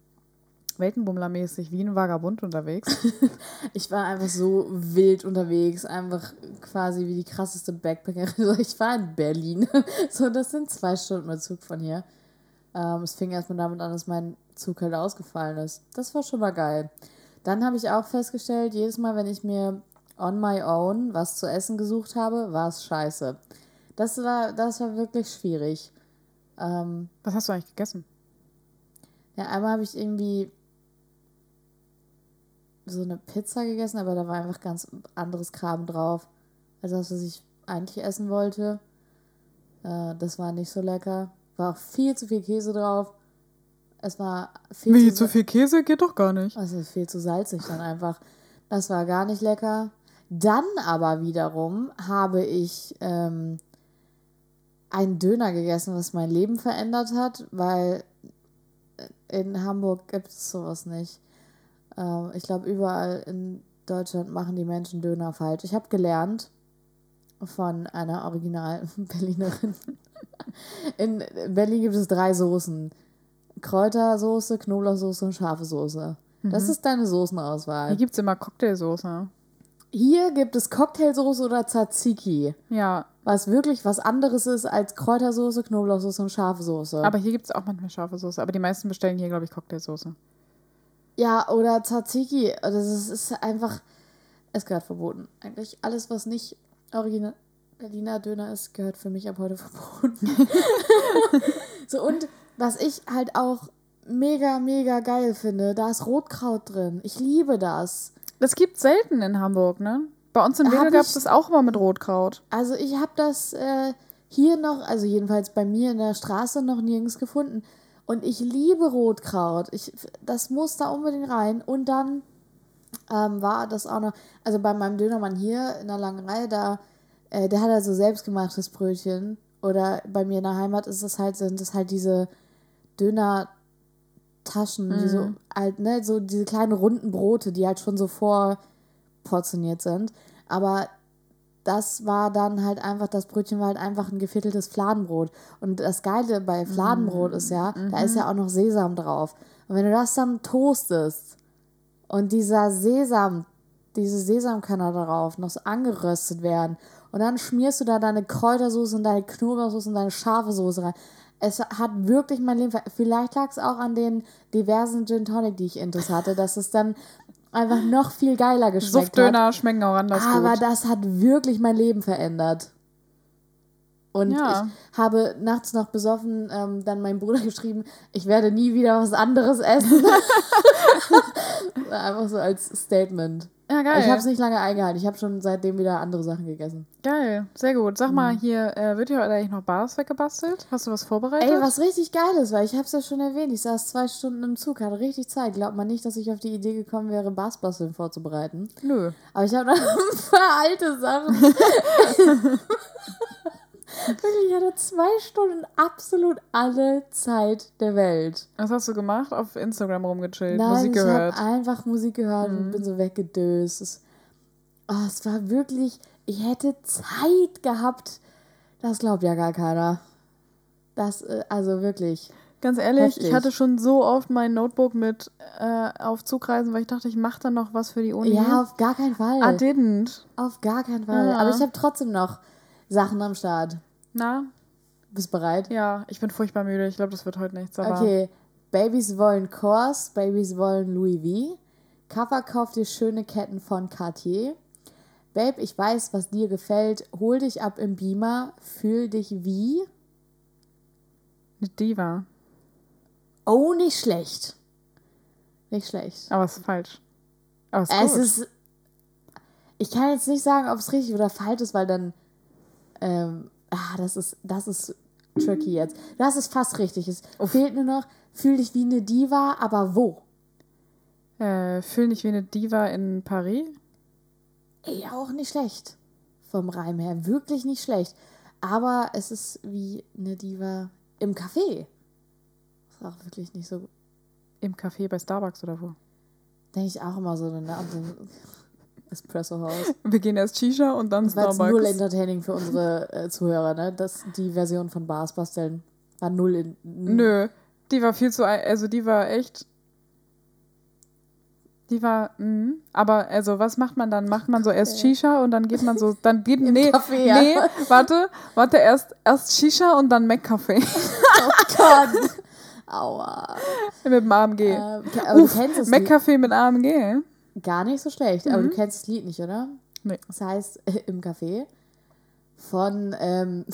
Weltenbummlermäßig wie ein Vagabund unterwegs. ich war einfach so wild unterwegs, einfach quasi wie die krasseste Backpackerin. Ich war in Berlin. so, das sind zwei Stunden mit Zug von hier. Ähm, es fing erstmal damit an, dass mein Zug halt ausgefallen ist. Das war schon mal geil. Dann habe ich auch festgestellt, jedes Mal, wenn ich mir on my own was zu essen gesucht habe, war es scheiße. Das war, das war wirklich schwierig. Ähm, was hast du eigentlich gegessen? Ja, einmal habe ich irgendwie so eine Pizza gegessen, aber da war einfach ganz anderes Kram drauf, als das, was ich eigentlich essen wollte. Äh, das war nicht so lecker. War auch viel zu viel Käse drauf. Es war viel Wie, zu, zu viel Käse geht doch gar nicht. Also viel zu salzig dann einfach. Das war gar nicht lecker. Dann aber wiederum habe ich ähm, einen Döner gegessen, was mein Leben verändert hat, weil in Hamburg gibt es sowas nicht. Ähm, ich glaube, überall in Deutschland machen die Menschen Döner falsch. Ich habe gelernt von einer Original-Berlinerin. In Berlin gibt es drei Soßen. Kräutersoße, Knoblauchsoße und scharfe Soße. Mhm. Das ist deine Soßenauswahl. Hier gibt es immer Cocktailsoße. Hier gibt es Cocktailsoße oder Tzatziki. Ja. Was wirklich was anderes ist als Kräutersoße, Knoblauchsoße und scharfe Soße. Aber hier gibt es auch manchmal scharfe Soße. Aber die meisten bestellen hier, glaube ich, Cocktailsoße. Ja, oder Tzatziki. Das ist, ist einfach. Es gehört verboten. Eigentlich alles, was nicht original Berliner Döner ist, gehört für mich ab heute verboten. so, und was ich halt auch mega, mega geil finde, da ist Rotkraut drin. Ich liebe das. Das gibt selten in Hamburg, ne? Bei uns in Wedel gab es das auch mal mit Rotkraut. Also ich habe das äh, hier noch, also jedenfalls bei mir in der Straße noch nirgends gefunden. Und ich liebe Rotkraut. Ich, das muss da unbedingt rein. Und dann ähm, war das auch noch, also bei meinem Dönermann hier in der langen Reihe, da, äh, der hat also selbstgemachtes Brötchen. Oder bei mir in der Heimat ist es halt, sind es halt diese Döner-Taschen, mhm. die so halt, ne, so diese kleinen runden Brote, die halt schon so vorportioniert sind. Aber das war dann halt einfach, das Brötchen war halt einfach ein gevierteltes Fladenbrot. Und das Geile bei Fladenbrot ist ja, mhm. da ist ja auch noch Sesam drauf. Und wenn du das dann toastest und dieser Sesam, diese Sesamkörner darauf noch so angeröstet werden und dann schmierst du da deine Kräutersoße und deine Knoblauchsoße und deine scharfe Soße rein. Es hat wirklich mein Leben. Vielleicht lag es auch an den diversen Gin Tonic, die ich intus hatte, dass es dann einfach noch viel geiler geschmeckt Suftdöner hat. schmecken auch anders Aber gut. das hat wirklich mein Leben verändert. Und ja. ich habe nachts noch besoffen ähm, dann meinem Bruder geschrieben, ich werde nie wieder was anderes essen. Einfach so als Statement. Ja, geil. Ich habe es nicht lange eingehalten. Ich habe schon seitdem wieder andere Sachen gegessen. Geil, sehr gut. Sag mal, mhm. hier äh, wird hier eigentlich noch Bars weggebastelt? Hast du was vorbereitet? Ey, was richtig geil ist, weil ich habe es ja schon erwähnt. Ich saß zwei Stunden im Zug, hatte richtig Zeit. Glaubt man nicht, dass ich auf die Idee gekommen wäre, Barsbasteln vorzubereiten? Nö. Aber ich habe noch ein paar alte Sachen. Wirklich, ich hatte zwei Stunden absolut alle Zeit der Welt. Was hast du gemacht? Auf Instagram rumgechillt, Nein, Musik gehört? Ich habe einfach Musik gehört mhm. und bin so weggedöst. Es, oh, es war wirklich, ich hätte Zeit gehabt. Das glaubt ja gar keiner. Das, äh, also wirklich. Ganz ehrlich, heftig. ich hatte schon so oft mein Notebook mit äh, auf Zugreisen, weil ich dachte, ich mache dann noch was für die Uni. Ja, auf gar keinen Fall. I didn't. Auf gar keinen Fall. Ja. Aber ich habe trotzdem noch Sachen am Start. Na? Bist bereit? Ja, ich bin furchtbar müde. Ich glaube, das wird heute nichts. Okay. Babys wollen Kors, Babys wollen Louis V. Cover kauft dir schöne Ketten von Cartier. Babe, ich weiß, was dir gefällt. Hol dich ab im Beamer. Fühl dich wie? Eine Diva. Oh, nicht schlecht. Nicht schlecht. Aber es ist falsch. Aber es ist, es ist Ich kann jetzt nicht sagen, ob es richtig oder falsch ist, weil dann ähm, ah, das ist, das ist tricky jetzt. Das ist fast richtig. Es Uff. fehlt nur noch, fühl dich wie eine Diva, aber wo? Äh, fühl dich wie eine Diva in Paris? Ey, auch nicht schlecht. Vom Reim her. Wirklich nicht schlecht. Aber es ist wie eine Diva im Café. Ist auch wirklich nicht so. Im Café bei Starbucks oder wo? Denke ich auch immer so. Ne? Espresso House. Wir gehen erst Shisha und dann Starbucks. Das war null entertaining für unsere äh, Zuhörer, ne? Das, die Version von Bars basteln war null in. Nö, die war viel zu, also die war echt. Die war, mh. aber also was macht man dann? Macht man so erst Shisha und dann geht man so, dann geht, nee, Café, ja. nee, warte, warte, erst, erst Shisha und dann Mac-Kaffee. Oh Gott. Aua. Mit dem AMG. Äh, aber Uff, du kennst es Mac-Kaffee mit AMG. Gar nicht so schlecht, mhm. aber du mhm. kennst das Lied nicht, oder? Nee. Das heißt Im Café von. Ähm,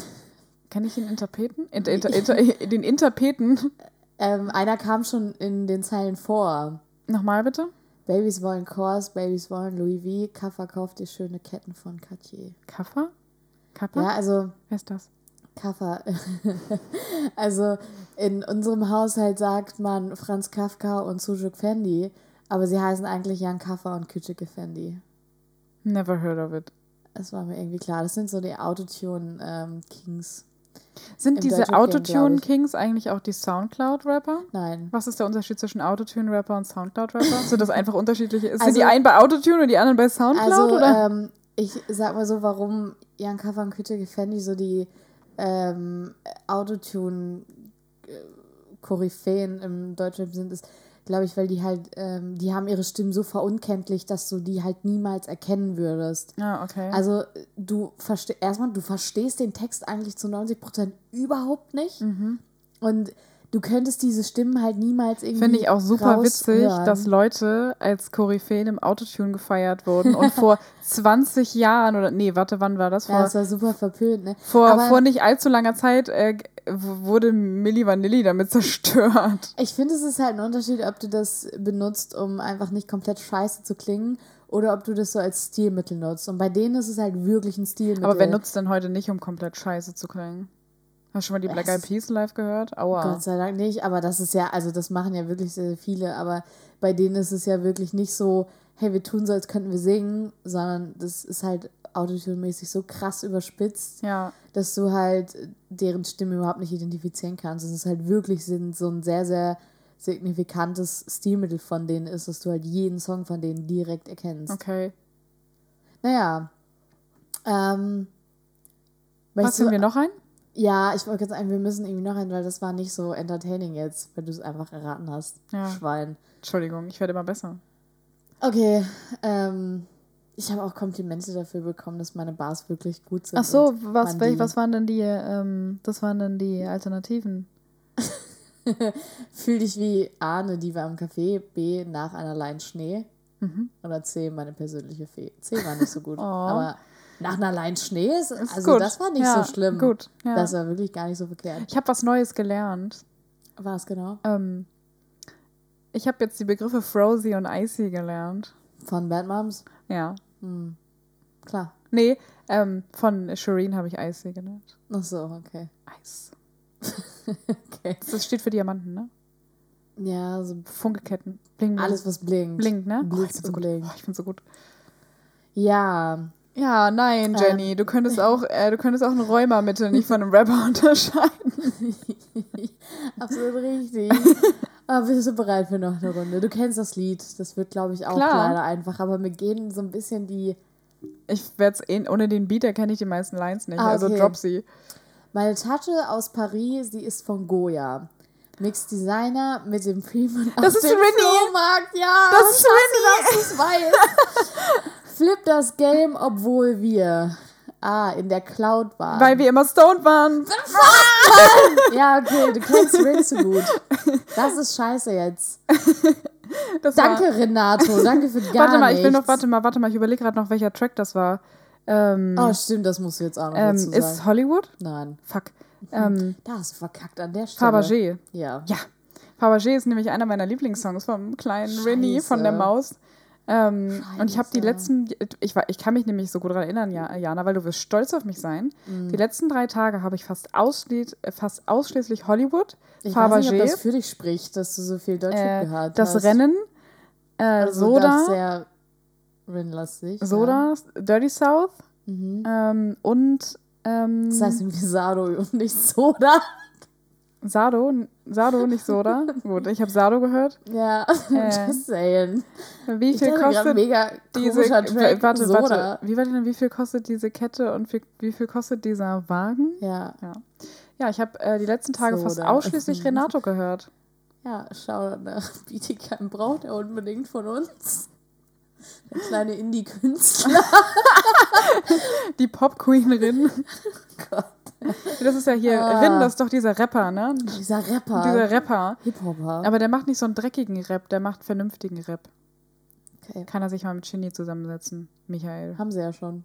Kann ich den Interpreten? Inter, inter, inter, den Interpreten? Ähm, einer kam schon in den Zeilen vor. Nochmal bitte? Babys wollen Kors, Babys wollen Louis V. Kaffer kauft dir schöne Ketten von Cartier. Kaffer? Kappa? Ja, also. Wer ist das? Kaffer. also in unserem Haushalt sagt man Franz Kafka und Sujuk Fendi. Aber sie heißen eigentlich Jan Kaffer und Küçük Effendi. Never heard of it. Das war mir irgendwie klar. Das sind so die Autotune ähm, Kings. Sind diese Autotune Kings eigentlich auch die Soundcloud-Rapper? Nein. Was ist der Unterschied zwischen Autotune-Rapper und Soundcloud-Rapper? sind das einfach unterschiedliche? Sind also, die einen bei Autotune und die anderen bei Soundcloud? Also, oder? Ähm, ich sag mal so, warum Jan Kaffer und Küçük Effendi so die ähm, Autotune-Koryphäen im Deutschrap sind, ist, glaube ich, weil die halt, ähm, die haben ihre Stimmen so verunkenntlich, dass du die halt niemals erkennen würdest. Ah, okay. Also du verstehst, erstmal, du verstehst den Text eigentlich zu 90 Prozent überhaupt nicht. Mhm. Und du könntest diese Stimmen halt niemals irgendwie. Finde ich auch super witzig, dass Leute als Koryphäen im Autotune gefeiert wurden und vor 20 Jahren oder nee, warte, wann war das? Vor, ja, das war super verpönt, ne? Vor, vor nicht allzu langer Zeit äh, wurde Milli Vanilli damit zerstört. Ich finde, es ist halt ein Unterschied, ob du das benutzt, um einfach nicht komplett scheiße zu klingen oder ob du das so als Stilmittel nutzt. Und bei denen ist es halt wirklich ein Stilmittel. Aber wer nutzt denn heute nicht, um komplett scheiße zu klingen? Hast du schon mal die Black Eyed Peas live gehört? Aua. Gott sei Dank nicht, aber das ist ja, also das machen ja wirklich sehr viele, aber bei denen ist es ja wirklich nicht so hey, wir tun so, als könnten wir singen, sondern das ist halt Autotune-mäßig so krass überspitzt, ja. dass du halt deren Stimme überhaupt nicht identifizieren kannst. Es ist halt wirklich so ein sehr, sehr signifikantes Stilmittel von denen ist, dass du halt jeden Song von denen direkt erkennst. Okay. Naja. Ähm, Was du, wir noch ein? Ja, ich wollte jetzt sagen, wir müssen irgendwie noch ein, weil das war nicht so entertaining jetzt, weil du es einfach erraten hast. Ja. Schwein. Entschuldigung, ich werde immer besser. Okay, ähm, ich habe auch Komplimente dafür bekommen, dass meine Bars wirklich gut sind. Ach so, was, welch, was waren denn die, ähm, das waren denn die Alternativen? Fühl dich wie Arne, die war im Café, B, nach einer Line Schnee mhm. oder C, meine persönliche Fee. C war nicht so gut, oh. aber nach einer Line Schnee ist, ist also gut. das war nicht ja, so schlimm. Gut, ja. Das war wirklich gar nicht so verkehrt. Ich habe was Neues gelernt. Was genau? Ähm, ich habe jetzt die Begriffe Frozy und Icy gelernt. Von Bad Moms? Ja. Hm. Klar. Nee, ähm, von Shireen habe ich Icy genannt. Ach so, okay. Eis. okay. Das steht für Diamanten, ne? Ja, so Funkeketten. Bling, bling. Alles, was blinkt. Blinkt, ne? Blitz oh, ich so blinkt. Oh, ich finde so gut. Ja. Ja, nein, Jenny, ähm. du könntest auch, äh, du könntest auch einen Rheuma-Mittel nicht von einem Rapper unterscheiden. Absolut richtig. Aber bist du bereit für noch eine Runde? Du kennst das Lied. Das wird, glaube ich, auch Klar. leider einfach. Aber mir gehen so ein bisschen die. Ich werde es eh, ohne den Beat erkenne ich die meisten Lines nicht. Ah, also okay. Also drop sie. Meine Tasche aus Paris, sie ist von Goya. Mix Designer mit dem Premium das ist dem Flohmarkt. Ja, das ist Rinny. Dass du das weißt. Flip das Game, obwohl wir ah, in der Cloud waren. Weil wir immer stoned waren. ja, okay, du kennst Rin so gut. Das ist scheiße jetzt. Das danke, war... Renato. Danke für gar Warte mal, ich will noch, warte mal, warte mal, ich überlege gerade noch, welcher Track das war. Ähm, oh, stimmt, das musst du jetzt auch noch ähm, dazu sagen. Ist Hollywood? Nein. Fuck. Ähm, da hast du verkackt an der Stelle. Fabergé. Ja. Ja. Fabergé ist nämlich einer meiner Lieblingssongs vom kleinen Rennie von der Maus. Ähm, und ich habe die letzten, ich, ich kann mich nämlich so gut daran erinnern, Jana, weil du wirst stolz auf mich sein. Mhm. Die letzten drei Tage habe ich fast, ausschließ, fast ausschließlich Hollywood, ich Fabergé. Weiß nicht, ob das für dich spricht, dass du so viel Deutsch äh, gehört das hast. Das Rennen, äh, also Soda. Das sehr Rennlastig. Soda, ja. Dirty South mhm. ähm, und ähm, das heißt irgendwie Sado und nicht Soda. Sado? Sado, nicht Soda? Gut, ich habe Sado gehört. Ja, äh, just saying. Wie viel kostet mega diese Track, warte, Soda. warte, wie war denn, wie viel kostet diese Kette und wie, wie viel kostet dieser Wagen? Ja. Ja, ja ich habe äh, die letzten Tage Soda. fast ausschließlich Renato gehört. Ja, schau nach Bietigheim braucht er unbedingt von uns. Der kleine Indie-Künstler. Die Pop-Queenerin. Oh Gott. Das ist ja hier, ah. Rin, das ist doch dieser Rapper, ne? Dieser Rapper. Dieser Rapper. Hip-Hopper. Aber der macht nicht so einen dreckigen Rap, der macht vernünftigen Rap. Okay. Kann er sich mal mit Shindy zusammensetzen, Michael. Haben sie ja schon.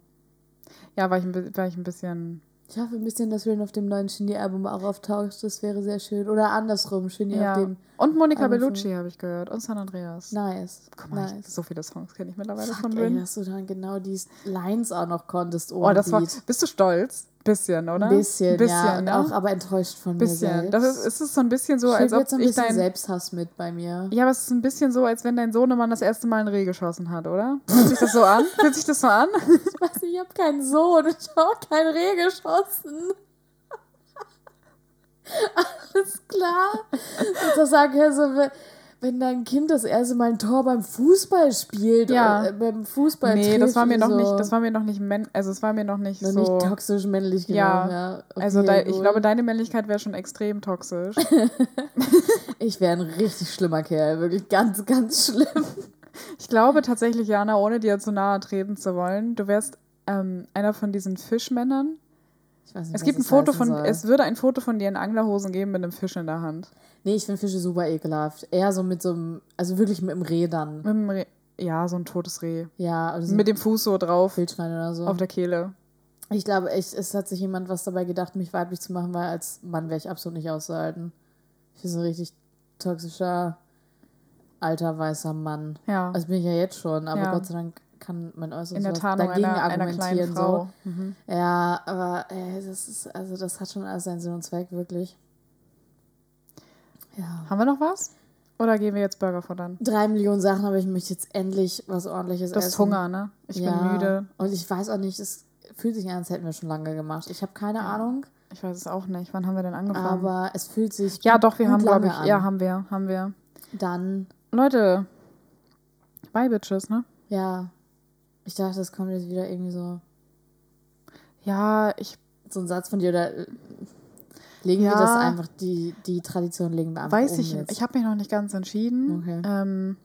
Ja, war ich, war ich ein bisschen ich hoffe ein bisschen, dass Rin auf dem neuen Shindy-Album auch auftaucht. Das wäre sehr schön. Oder andersrum, Shindy ja. auf dem. Und Monika Bellucci habe ich gehört. Und San Andreas. Nice. Guck mal, nice. so viele Songs kenne ich mittlerweile Fuck, von Rin. Ey, dass du dann genau die Lines auch noch konntest. Oh, das war. Bist du stolz? Bisschen, oder? Ein bisschen, ein bisschen ja. Ne? Auch aber enttäuscht von bisschen. mir selbst. Das ist, ist es so ein bisschen so, als ob jetzt ein bisschen ich dein... Selbsthass mit bei mir. Ja, aber es ist ein bisschen so, als wenn dein Sohnemann das erste Mal ein Reh geschossen hat, oder? Fühlt sich das so an? Fühlt sich das so an? ich weiß nicht, ich habe keinen Sohn. Ich habe auch kein Reh geschossen. Alles klar. Und so sagen ja so, wenn dein Kind das erste Mal ein Tor beim Fußball spielt, ja. Oder, äh, beim Fußball Nee, das war mir noch so. nicht, das war mir noch nicht, also es war mir noch nicht noch so. nicht toxisch männlich genau. Ja, ja. Okay, also de, ich glaube, deine Männlichkeit wäre schon extrem toxisch. ich wäre ein richtig schlimmer Kerl, wirklich ganz, ganz schlimm. Ich glaube tatsächlich, Jana, ohne dir zu nahe treten zu wollen, du wärst ähm, einer von diesen Fischmännern, nicht, es gibt ein Foto von, soll. es würde ein Foto von dir in Anglerhosen geben mit einem Fisch in der Hand. Nee, ich finde Fische super ekelhaft. Eher so mit so einem, also wirklich mit einem Reh dann. Mit einem Reh, ja, so ein totes Reh. Ja, also Mit dem Fuß so drauf. Wildschwein oder so. Auf der Kehle. Ich glaube echt, es hat sich jemand was dabei gedacht, mich weiblich zu machen, weil als Mann wäre ich absolut nicht auszuhalten. Ich bin so ein richtig toxischer, alter, weißer Mann. Ja. Also bin ich ja jetzt schon, aber ja. Gott sei Dank kann man äußerst in dagegen einer, argumentieren. Einer Frau. So. Mhm. Ja, aber ey, das ist, also das hat schon alles seinen Sinn und Zweck, wirklich. Ja. Haben wir noch was? Oder gehen wir jetzt Burger futtern? Drei Millionen Sachen, aber ich möchte jetzt endlich was ordentliches das essen. Das ist Hunger, ne? Ich ja. bin müde. Und ich weiß auch nicht, es fühlt sich an, als hätten wir schon lange gemacht. Ich habe keine ja. Ahnung. Ich weiß es auch nicht. Wann haben wir denn angefangen? Aber es fühlt sich. Ja, doch, wir haben, glaube ich. An. Ja, haben wir. Haben wir. Dann. Leute. Bye, Bitches, ne? Ja. Ich dachte, es kommt jetzt wieder irgendwie so. Ja, ich. So ein Satz von dir oder. Äh, legen ja, wir das einfach, die, die Tradition legen wir einfach Weiß um ich, jetzt. ich habe mich noch nicht ganz entschieden. Okay. Ähm,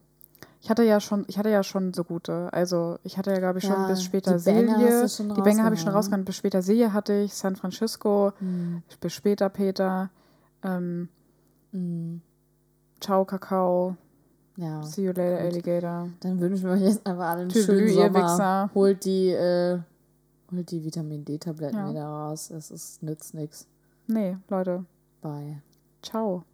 ich hatte ja schon, ich hatte ja schon so gute. Also ich hatte ja, glaube ich, schon ja, bis später Silje. Die Bänge habe ich schon rausgegangen. Bis später Silje hatte ich, San Francisco, mhm. bis später Peter, ähm, mhm. Ciao Kakao. Ja. See you later, gut. Alligator. Dann wünschen wir euch jetzt einfach allen einen schönen Sommer. Wichser. Holt die, äh, holt die Vitamin D-Tabletten ja. wieder raus. Es ist, nützt nichts. Nee, Leute. Bye. Ciao.